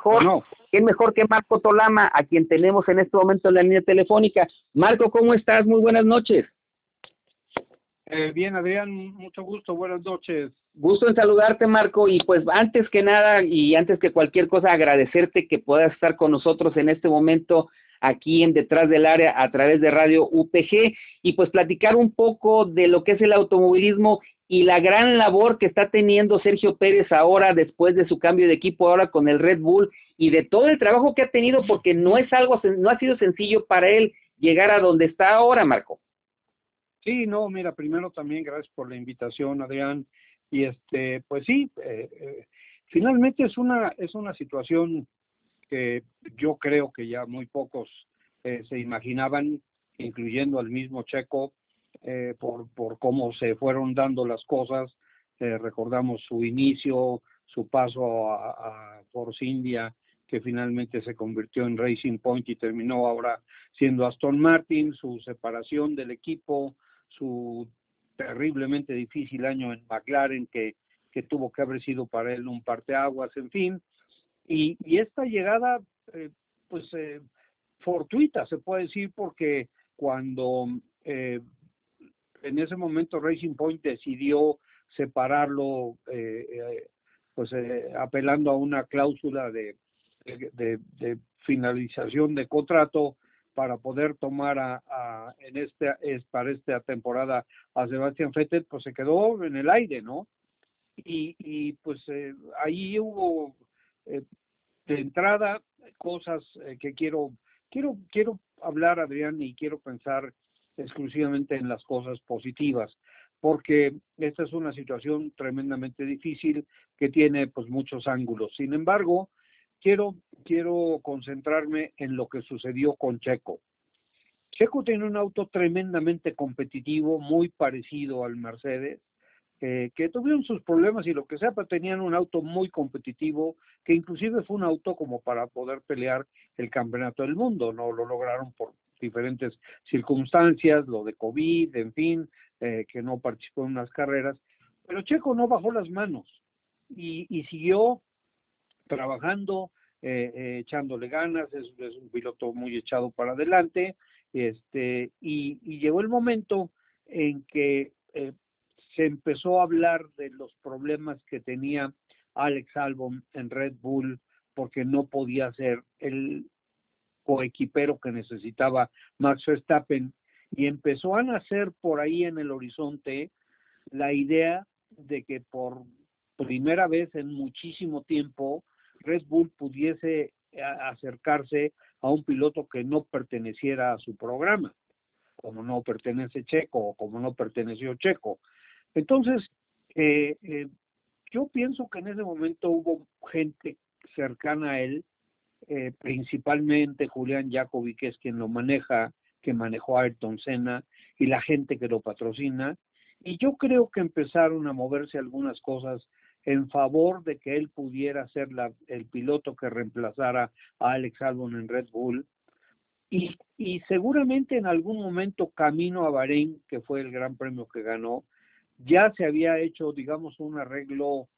mejor, No. ¿quién mejor que Marco Tolama, a quien tenemos en este momento en la línea telefónica? Marco, ¿cómo estás? Muy buenas noches. Eh, bien, Adrián, mucho gusto, buenas noches. Gusto en saludarte, Marco, y pues antes que nada y antes que cualquier cosa, agradecerte que puedas estar con nosotros en este momento aquí en Detrás del Área a través de Radio UPG y pues platicar un poco de lo que es el automovilismo y la gran labor que está teniendo Sergio Pérez ahora después de su cambio de equipo ahora con el Red Bull y de todo el trabajo que ha tenido porque no es algo, no ha sido sencillo para él llegar a donde está ahora, Marco. Sí, no, mira, primero también gracias por la invitación, Adrián. Y este, pues sí, eh, eh, finalmente es una es una situación que yo creo que ya muy pocos eh, se imaginaban, incluyendo al mismo Checo, eh, por por cómo se fueron dando las cosas. Eh, recordamos su inicio, su paso a, a Force India, que finalmente se convirtió en Racing Point y terminó ahora siendo Aston Martin, su separación del equipo, su terriblemente difícil año en McLaren que, que tuvo que haber sido para él un parteaguas, en fin. Y, y esta llegada, eh, pues, fortuita, se puede decir, porque cuando en ese momento Racing Point decidió separarlo, eh, eh, pues eh, apelando a una cláusula de, finalización de contrato para poder tomar a, en este es para esta temporada a Sebastián Vettel, pues se quedó en el aire, ¿no? Y, y pues ahí hubo de entrada cosas que quiero quiero quiero hablar Adrián y quiero pensar exclusivamente en las cosas positivas porque esta es una situación tremendamente difícil que tiene pues muchos ángulos. Sin embargo, quiero quiero concentrarme en lo que sucedió con Checo. Checo tiene un auto tremendamente competitivo, muy parecido al Mercedes, eh, que tuvieron sus problemas y lo que sea, pero tenían un auto muy competitivo, que inclusive fue un auto como para poder pelear el campeonato del mundo, no lo lograron por diferentes circunstancias, lo de COVID, en fin, eh, que no participó en unas carreras, pero Checo no bajó las manos y, siguió trabajando, eh, eh, echándole ganas, es, un piloto muy echado para adelante, este, y, y llegó el momento en que se empezó a hablar de los problemas que tenía Alex Albon en Red Bull porque no podía ser el coequipero que necesitaba Max Verstappen y empezó a nacer por ahí en el horizonte la idea de que por primera vez en muchísimo tiempo Red Bull pudiese a- acercarse a un piloto que no perteneciera a su programa, como no pertenece Checo o como no perteneció Checo. Entonces, eh, eh, yo pienso que en ese momento hubo gente cercana a él, eh, principalmente Julián Jacobi, que es quien lo maneja, que manejó a Ayrton Senna, y la gente que lo patrocina, y yo creo que empezaron a moverse algunas cosas en favor de que él pudiera ser el piloto que reemplazara a Alex Albon en Red Bull. Y, y seguramente en algún momento camino a Bahrein, que fue el gran premio que ganó, ya se había hecho, digamos, un arreglo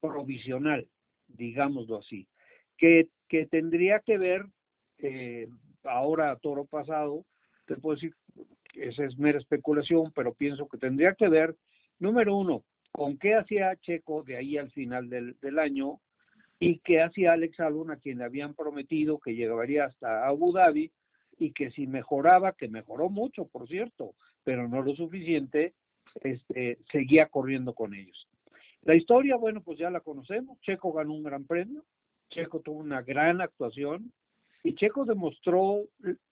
provisional, digámoslo así, que, que tendría que ver, eh, ahora toro pasado, te puedo decir esa es mera especulación, pero pienso que tendría que ver, número uno, con qué hacía Checo de ahí al final del, del año y qué hacía Alex Albon a quien le habían prometido que llegaría hasta Abu Dhabi y que si mejoraba, que mejoró mucho, por cierto, pero no lo suficiente, este, seguía corriendo con ellos. La historia, bueno, pues ya la conocemos. Checo ganó un gran premio, Checo tuvo una gran actuación y Checo demostró,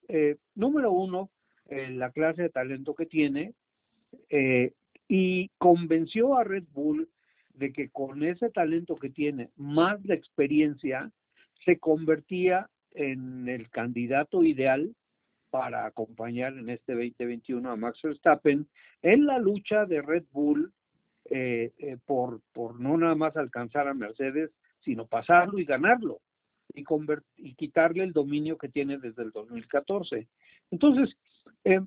eh, número uno, eh, la clase de talento que tiene eh, y convenció a Red Bull de que con ese talento que tiene, más la experiencia, se convertía en el candidato ideal para acompañar en este 2021 a Max Verstappen en la lucha de Red Bull por, por no nada más alcanzar a Mercedes, sino pasarlo y ganarlo y, quitarle el dominio que tiene desde el 2014. Entonces, eh,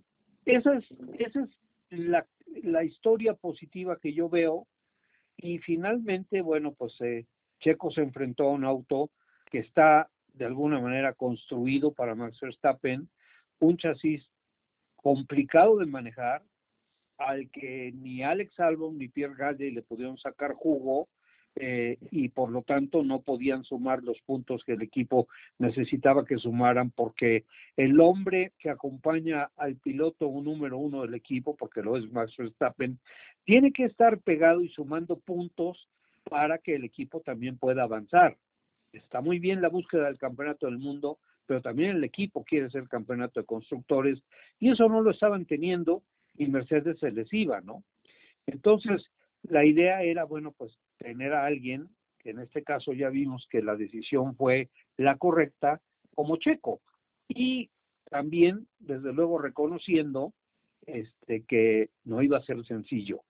esa es, esa es la, la, historia positiva que yo veo y finalmente, bueno, pues eh, Checo se enfrentó a un auto que está de alguna manera construido para Max Verstappen, un chasis complicado de manejar, al que ni Alex Albon ni Pierre Gasly le pudieron sacar jugo eh, y por lo tanto no podían sumar los puntos que el equipo necesitaba que sumaran porque el hombre que acompaña al piloto número uno del equipo, porque lo es Max Verstappen, tiene que estar pegado y sumando puntos para que el equipo también pueda avanzar. Está muy bien la búsqueda del campeonato del mundo, pero también el equipo quiere ser campeonato de constructores y eso no lo estaban teniendo y Mercedes se les iba, ¿no? Entonces, la idea era, bueno, pues tener a alguien, que en este caso ya vimos que la decisión fue la correcta, como Checo. Y también, desde luego, reconociendo este, que no iba a ser sencillo.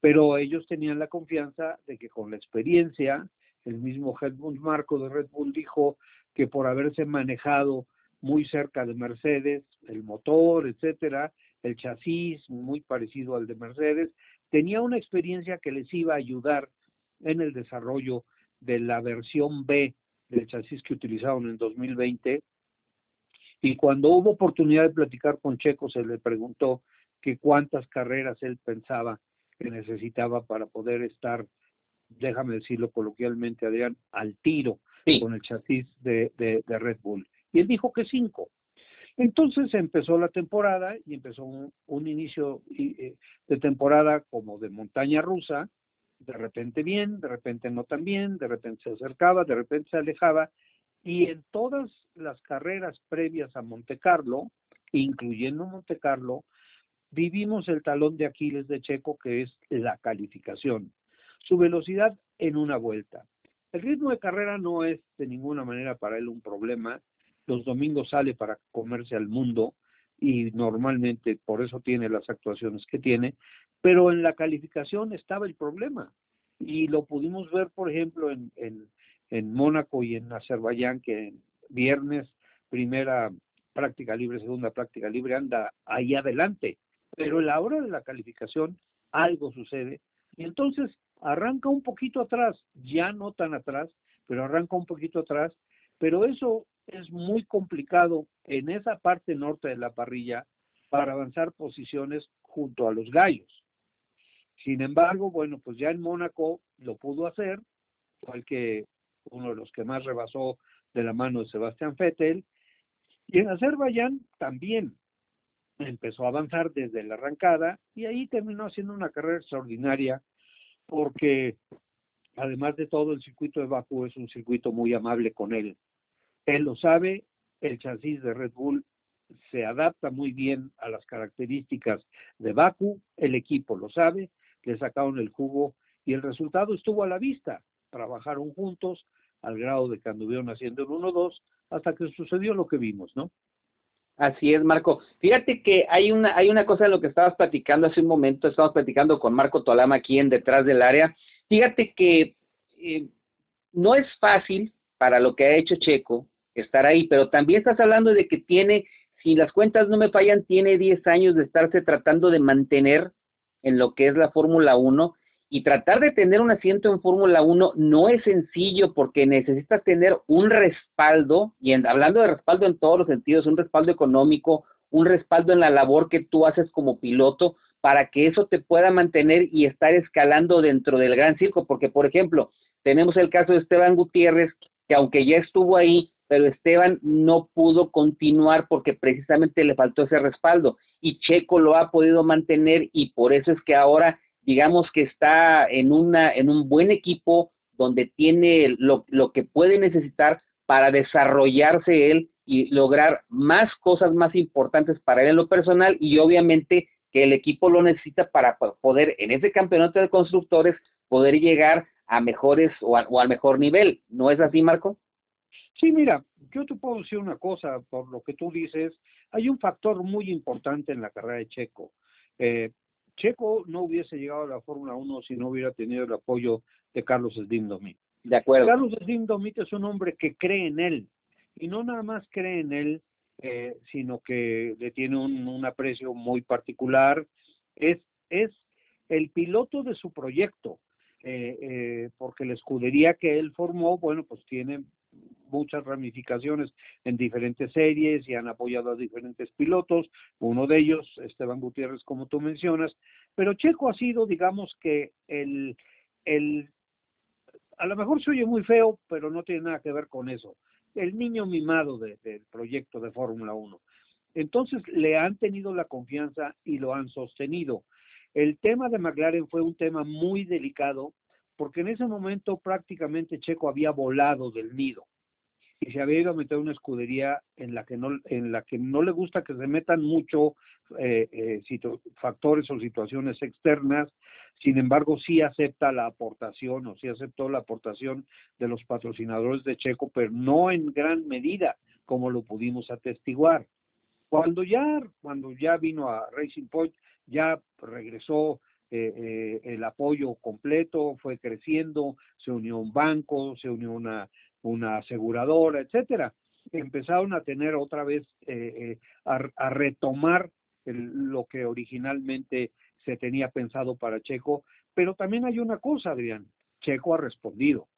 Pero ellos tenían la confianza de que con la experiencia, el mismo Helmut Marco de Red Bull dijo que por haberse manejado muy cerca de Mercedes, el motor, etcétera, el chasis muy parecido al de Mercedes, tenía una experiencia que les iba a ayudar en el desarrollo de la versión B del chasis que utilizaron en 2020. Y cuando hubo oportunidad de platicar con Checo, se le preguntó que cuántas carreras él pensaba que necesitaba para poder estar, déjame decirlo coloquialmente, Adrián, al tiro con el chasis de, de, de Red Bull. Y él dijo que cinco. Entonces empezó la temporada y empezó un, inicio eh, de temporada como de montaña rusa, de repente bien, de repente no tan bien, de repente se acercaba, de repente se alejaba, y en todas las carreras previas a Monte Carlo, incluyendo Monte Carlo, vivimos el talón de Aquiles de Checo, que es la calificación. Su velocidad en una vuelta. El ritmo de carrera no es de ninguna manera para él un problema, los domingos sale para comerse al mundo y normalmente por eso tiene las actuaciones que tiene, pero en la calificación estaba el problema. Y lo pudimos ver, por ejemplo, en, en, en Mónaco y en Azerbaiyán, que viernes, primera práctica libre, segunda práctica libre, anda ahí adelante, pero en la hora de la calificación algo sucede. Y entonces arranca un poquito atrás, ya no tan atrás, pero arranca un poquito atrás, pero eso es muy complicado en esa parte norte de la parrilla para avanzar posiciones junto a los gallos. Sin embargo, bueno, pues ya en Mónaco lo pudo hacer, fue el que uno de los que más rebasó de la mano de Sebastián Vettel, y en Azerbaiyán también empezó a avanzar desde la arrancada y ahí terminó haciendo una carrera extraordinaria porque además de todo el circuito de Bakú es un circuito muy amable con él. Él lo sabe, el chasis de Red Bull se adapta muy bien a las características de Baku, el equipo lo sabe, le sacaron el jugo y el resultado estuvo a la vista. Trabajaron juntos al grado de que anduvieron haciendo el 1-2 hasta que sucedió lo que vimos, ¿no? Así es, Marco. Fíjate que hay una, hay una cosa de lo que estabas platicando hace un momento, estábamos platicando con Marco Tolama aquí en Detrás del Área. Fíjate que eh, no es fácil para lo que ha hecho Checo estar ahí, pero también estás hablando de que tiene, si las cuentas no me fallan, tiene 10 años de estarse tratando de mantener en lo que es la Fórmula 1 y tratar de tener un asiento en Fórmula 1 no es sencillo porque necesitas tener un respaldo, y hablando de respaldo en todos los sentidos, un respaldo económico, un respaldo en la labor que tú haces como piloto, para que eso te pueda mantener y estar escalando dentro del gran circo, porque por ejemplo, tenemos el caso de Esteban Gutiérrez, que aunque ya estuvo ahí, pero Esteban no pudo continuar porque precisamente le faltó ese respaldo y Checo lo ha podido mantener y por eso es que ahora digamos que está en una en un buen equipo donde tiene lo, lo que puede necesitar para desarrollarse él y lograr más cosas más importantes para él en lo personal y obviamente que el equipo lo necesita para poder en ese campeonato de constructores poder llegar a mejores o, o al mejor nivel. ¿No es así, Marco? Sí, mira, yo te puedo decir una cosa, por lo que tú dices, hay un factor muy importante en la carrera de Checo. Eh, Checo no hubiese llegado a la Fórmula 1 si no hubiera tenido el apoyo de Carlos Slim Domit. De acuerdo. Carlos Slim Domit es un hombre que cree en él, y no nada más cree en él, eh, sino que le tiene un, un, aprecio muy particular. Es, es el piloto de su proyecto, eh, eh, porque la escudería que él formó, bueno, pues tiene muchas ramificaciones en diferentes series y han apoyado a diferentes pilotos, uno de ellos, Esteban Gutiérrez, como tú mencionas, pero Checo ha sido, digamos que el, el a lo mejor se oye muy feo, pero no tiene nada que ver con eso, el niño mimado del proyecto de Fórmula 1. Entonces le han tenido la confianza y lo han sostenido. El tema de McLaren fue un tema muy delicado porque en ese momento prácticamente Checo había volado del nido y se había ido a meter una escudería en la que no en la que no le gusta que se metan mucho eh, eh, factores o situaciones externas. Sin embargo sí acepta la aportación o sí aceptó la aportación de los patrocinadores de Checo pero no en gran medida como lo pudimos atestiguar. Cuando ya cuando ya vino a Racing Point ya regresó eh, el apoyo completo, fue creciendo, se unió un banco, se unió una, una aseguradora, etcétera. Empezaron a tener otra vez, eh, a, retomar lo que originalmente se tenía pensado para Checo, pero también hay una cosa, Adrián, Checo ha respondido.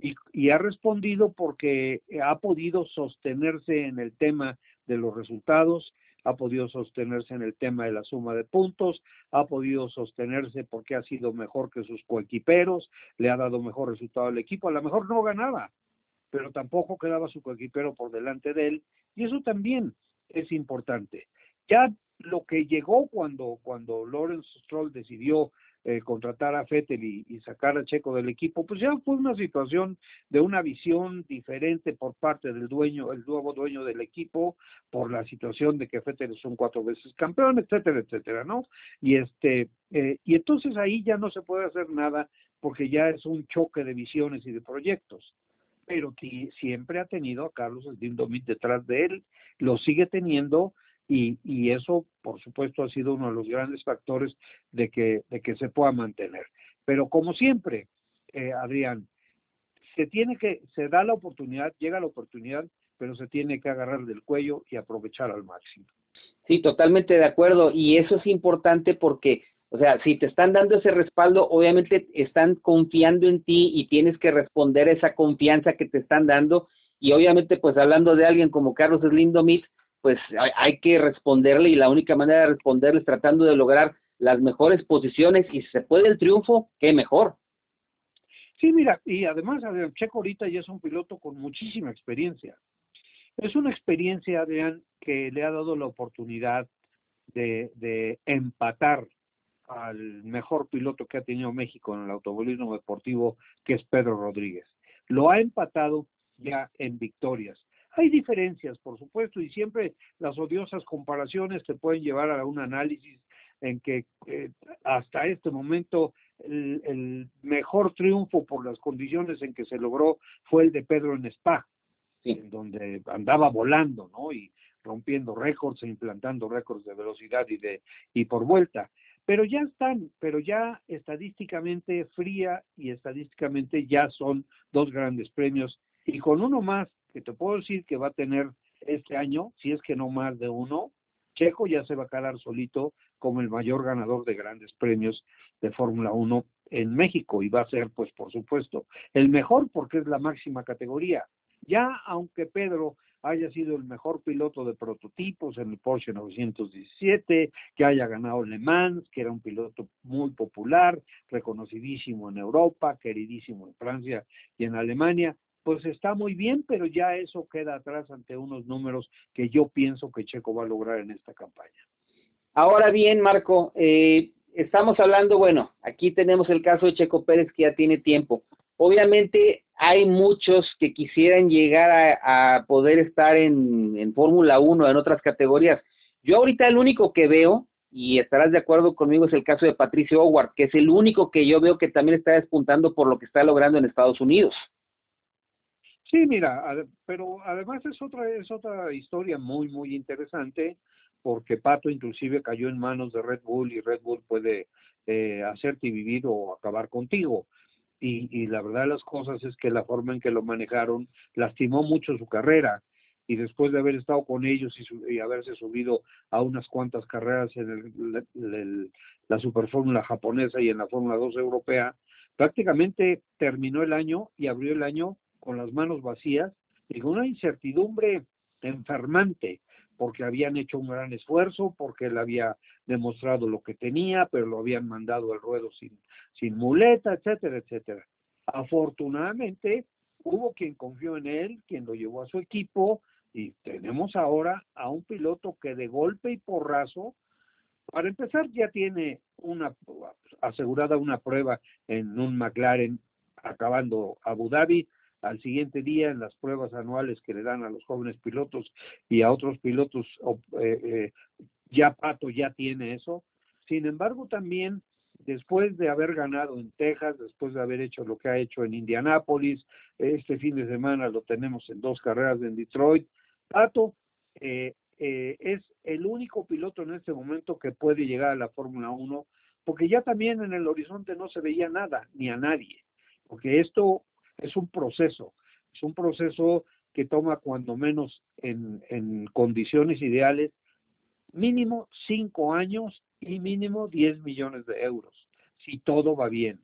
Y, ha respondido porque ha podido sostenerse en el tema de los resultados, ha podido sostenerse en el tema de la suma de puntos, ha podido sostenerse porque ha sido mejor que sus coequiperos, le ha dado mejor resultado al equipo, a lo mejor no ganaba, pero tampoco quedaba su coequipero por delante de él, y eso también es importante. Ya lo que llegó cuando, cuando Lawrence Stroll decidió eh, contratar a Fettel y, sacar a Checo del equipo, pues ya fue una situación de una visión diferente por parte del dueño, el nuevo dueño del equipo, por la situación de que Fettel son cuatro veces campeón, etcétera, etcétera, ¿no? Y este, eh, y entonces ahí ya no se puede hacer nada porque ya es un choque de visiones y de proyectos. Pero siempre ha tenido a Carlos Slim detrás de él, lo sigue teniendo y, eso, por supuesto, ha sido uno de los grandes factores de que, de que se pueda mantener. Pero como siempre, eh, Adrián, se tiene que, se da la oportunidad, llega la oportunidad, pero se tiene que agarrar del cuello y aprovechar al máximo. Sí, totalmente de acuerdo. Y eso es importante porque, o sea, si te están dando ese respaldo, obviamente están confiando en ti y tienes que responder esa confianza que te están dando. Y obviamente, pues hablando de alguien como Carlos Slindomit, pues hay, que responderle y la única manera de responderle es tratando de lograr las mejores posiciones y si se puede el triunfo, qué mejor. Sí, mira, y además Adrián Checo ahorita ya es un piloto con muchísima experiencia. Es una experiencia, Adrián, que le ha dado la oportunidad de empatar al mejor piloto que ha tenido México en el automovilismo deportivo, que es Pedro Rodríguez. Lo ha empatado ya en victorias. Hay diferencias, por supuesto, y siempre las odiosas comparaciones te pueden llevar a un análisis en que eh, hasta este momento el, mejor triunfo por las condiciones en que se logró fue el de Pedro en Spa, en donde andaba volando, ¿no? Y rompiendo récords e implantando récords de velocidad y de y por vuelta. Pero ya están, pero ya estadísticamente fría y estadísticamente ya son dos grandes premios y con uno más que te puedo decir que va a tener este año, si es que no más de uno, Checo ya se va a quedar solito como el mayor ganador de grandes premios de Fórmula 1 en México y va a ser, pues por supuesto, el mejor porque es la máxima categoría. Ya aunque Pedro haya sido el mejor piloto de prototipos en el Porsche 917, que haya ganado Le Mans, que era un piloto muy popular, reconocidísimo en Europa, queridísimo en Francia y en Alemania, pues está muy bien, pero ya eso queda atrás ante unos números que yo pienso que Checo va a lograr en esta campaña. Ahora bien, Marco, eh, estamos hablando, bueno, aquí tenemos el caso de Checo Pérez que ya tiene tiempo. Obviamente hay muchos que quisieran llegar a, poder estar en, Fórmula 1, en otras categorías. Yo ahorita el único que veo, y estarás de acuerdo conmigo, es el caso de Patricio Howard, que es el único que yo veo que también está despuntando por lo que está logrando en Estados Unidos. Sí, mira, pero además es otra, es otra historia muy, muy interesante porque Pato inclusive cayó en manos de Red Bull y Red Bull puede eh, hacerte vivir o acabar contigo. Y, y la verdad de las cosas es que la forma en que lo manejaron lastimó mucho su carrera. Y después de haber estado con ellos y, haberse subido a unas cuantas carreras en el, la Superfórmula japonesa y en la Fórmula 2 europea, prácticamente terminó el año y abrió el año con las manos vacías y con una incertidumbre enfermante, porque habían hecho un gran esfuerzo, porque él había demostrado lo que tenía, pero lo habían mandado al ruedo sin, sin muleta, etcétera, etcétera. Afortunadamente, hubo quien confió en él, quien lo llevó a su equipo, y tenemos ahora a un piloto que de golpe y porrazo, para empezar, ya tiene una asegurada una prueba en un McLaren acabando Abu Dhabi, al siguiente día en las pruebas anuales que le dan a los jóvenes pilotos y a otros pilotos, eh, eh, ya Pato ya tiene eso. Sin embargo, también después de haber ganado en Texas, después de haber hecho lo que ha hecho en Indianápolis, este fin de semana lo tenemos en dos carreras en Detroit, Pato eh, es el único piloto en este momento que puede llegar a la Fórmula 1, porque ya también en el horizonte no se veía nada, ni a nadie, porque esto es un proceso, es un proceso que toma cuando menos en, en condiciones ideales mínimo cinco años y mínimo 10 millones de euros, si todo va bien.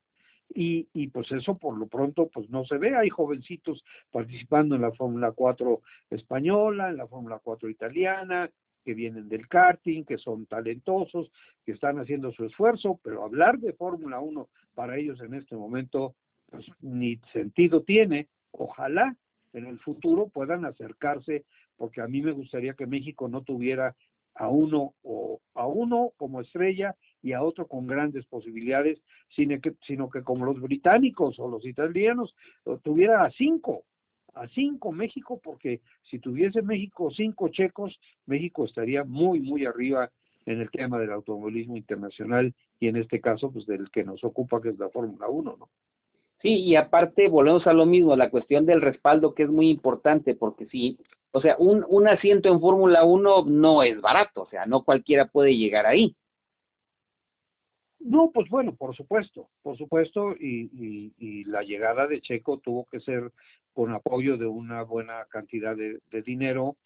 Y, y, pues eso por lo pronto pues no se ve. Hay jovencitos participando en la Fórmula 4 española, en la Fórmula 4 italiana, que vienen del karting, que son talentosos, que están haciendo su esfuerzo, pero hablar de Fórmula 1 para ellos en este momento pues, ni sentido tiene. Ojalá en el futuro puedan acercarse, porque a mí me gustaría que México no tuviera a uno o a uno como estrella y a otro con grandes posibilidades, sino que, sino que como los británicos o los italianos tuviera a cinco, a cinco México, porque si tuviese México cinco checos, México estaría muy, muy arriba en el tema del automovilismo internacional y en este caso, pues del que nos ocupa, que es la Fórmula 1, ¿no? Sí, y aparte volvemos a lo mismo, la cuestión del respaldo que es muy importante, porque si, o sea, un, un asiento en Fórmula 1 no es barato, o sea, no cualquiera puede llegar ahí. No, pues bueno, por supuesto, por supuesto, y, y, la llegada de Checo tuvo que ser con apoyo de una buena cantidad de, dinero,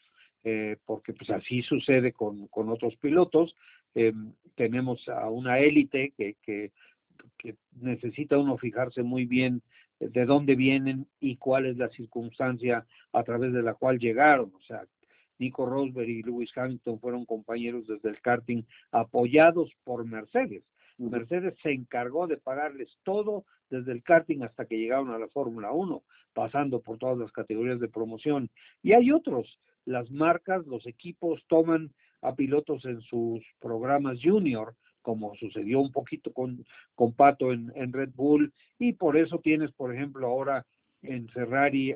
eh, porque pues así sucede con, con otros pilotos. Eh, tenemos a una élite que que necesita uno fijarse muy bien de dónde vienen y cuál es la circunstancia a través de la cual llegaron. O sea, Nico Rosberg y Lewis Hamilton fueron compañeros desde el karting apoyados por Mercedes. Mercedes se encargó de pagarles todo desde el karting hasta que llegaron a la Fórmula 1, pasando por todas las categorías de promoción. Y hay otros, las marcas, los equipos toman a pilotos en sus programas junior como sucedió un poquito con, con Pato en, en, Red Bull, y por eso tienes, por ejemplo, ahora en Ferrari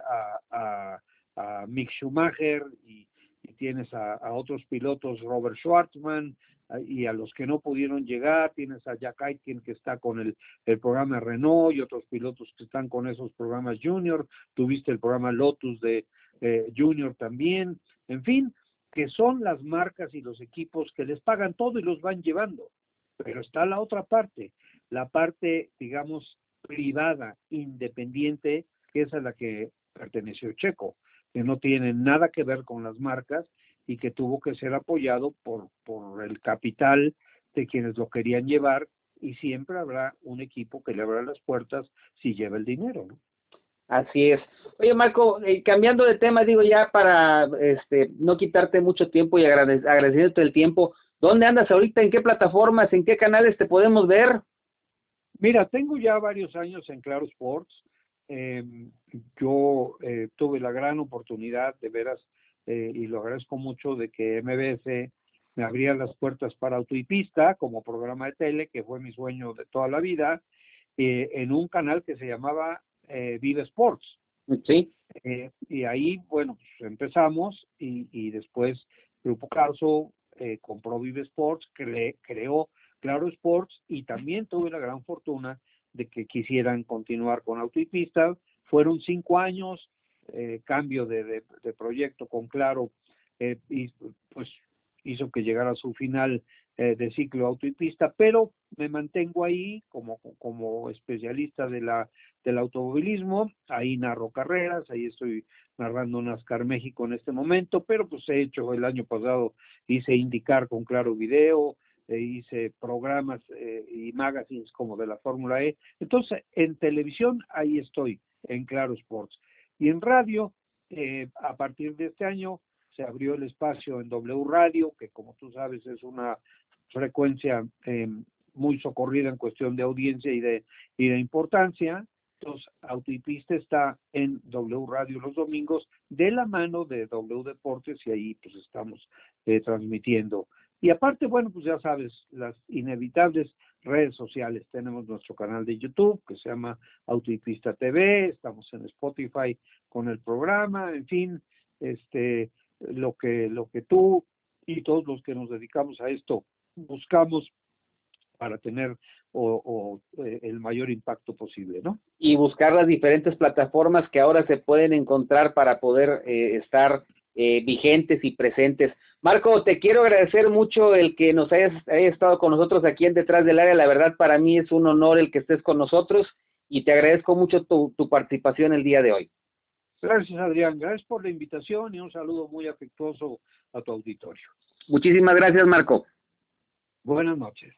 a, a, Mick Schumacher y, tienes a, a, otros pilotos, Robert Schwartzman, y a los que no pudieron llegar, tienes a Jack Aitken que está con el, el programa Renault y otros pilotos que están con esos programas Junior, tuviste el programa Lotus de eh, Junior también, en fin, que son las marcas y los equipos que les pagan todo y los van llevando. Pero está la otra parte, la parte, digamos, privada, independiente, que es a la que perteneció Checo, que no tiene nada que ver con las marcas y que tuvo que ser apoyado por, por el capital de quienes lo querían llevar y siempre habrá un equipo que le abra las puertas si lleva el dinero, ¿no? Así es. Oye, Marco, eh, cambiando de tema, digo ya para este no quitarte mucho tiempo y agrade agradecerte el tiempo, ¿Dónde andas ahorita? ¿En qué plataformas? ¿En qué canales te podemos ver? Mira, tengo ya varios años en Claro Sports. Eh, yo eh, tuve la gran oportunidad, de veras, eh, y lo agradezco mucho, de que MBS me abría las puertas para Auto y Pista como programa de tele, que fue mi sueño de toda la vida, eh, en un canal que se llamaba Vive Sports. Sí. y ahí, bueno, pues empezamos y, y después Grupo Carso eh, compró Vive Sports, cre creó Claro Sports y también tuve la gran fortuna de que quisieran continuar con Auto y Pista. Fueron cinco años, eh, cambio de, proyecto con Claro, eh, y pues hizo que llegara a su final de ciclo Auto y Pista, pero me mantengo ahí como, como especialista de la, del automovilismo, ahí narro carreras, ahí estoy narrando NASCAR México en este momento, pero pues he hecho el año pasado, hice indicar con claro video, eh, hice programas eh, y magazines como de la Fórmula E. Entonces, en televisión ahí estoy, en Claro Sports. Y en radio, eh, a partir de este año se abrió el espacio en W Radio, que como tú sabes es una frecuencia muy socorrida en cuestión de audiencia y de, y de importancia. Entonces, Autopista está en W Radio los domingos de la mano de W Deportes y ahí pues estamos eh, transmitiendo. Y aparte, bueno, pues ya sabes, las inevitables redes sociales. Tenemos nuestro canal de YouTube que se llama Autopista TV, estamos en Spotify con el programa, en fin, este, lo que, lo que tú y todos los que nos dedicamos a esto buscamos para tener o, eh, el mayor impacto posible, ¿no? Y buscar las diferentes plataformas que ahora se pueden encontrar para poder eh, estar eh, vigentes y presentes. Marco, te quiero agradecer mucho el que nos hayas, estado con nosotros aquí en Detrás del Área. La verdad, para mí es un honor el que estés con nosotros y te agradezco mucho tu, tu participación el día de hoy. Gracias, Adrián. Gracias por la invitación y un saludo muy afectuoso a tu auditorio. Muchísimas gracias, Marco. Buenas noches.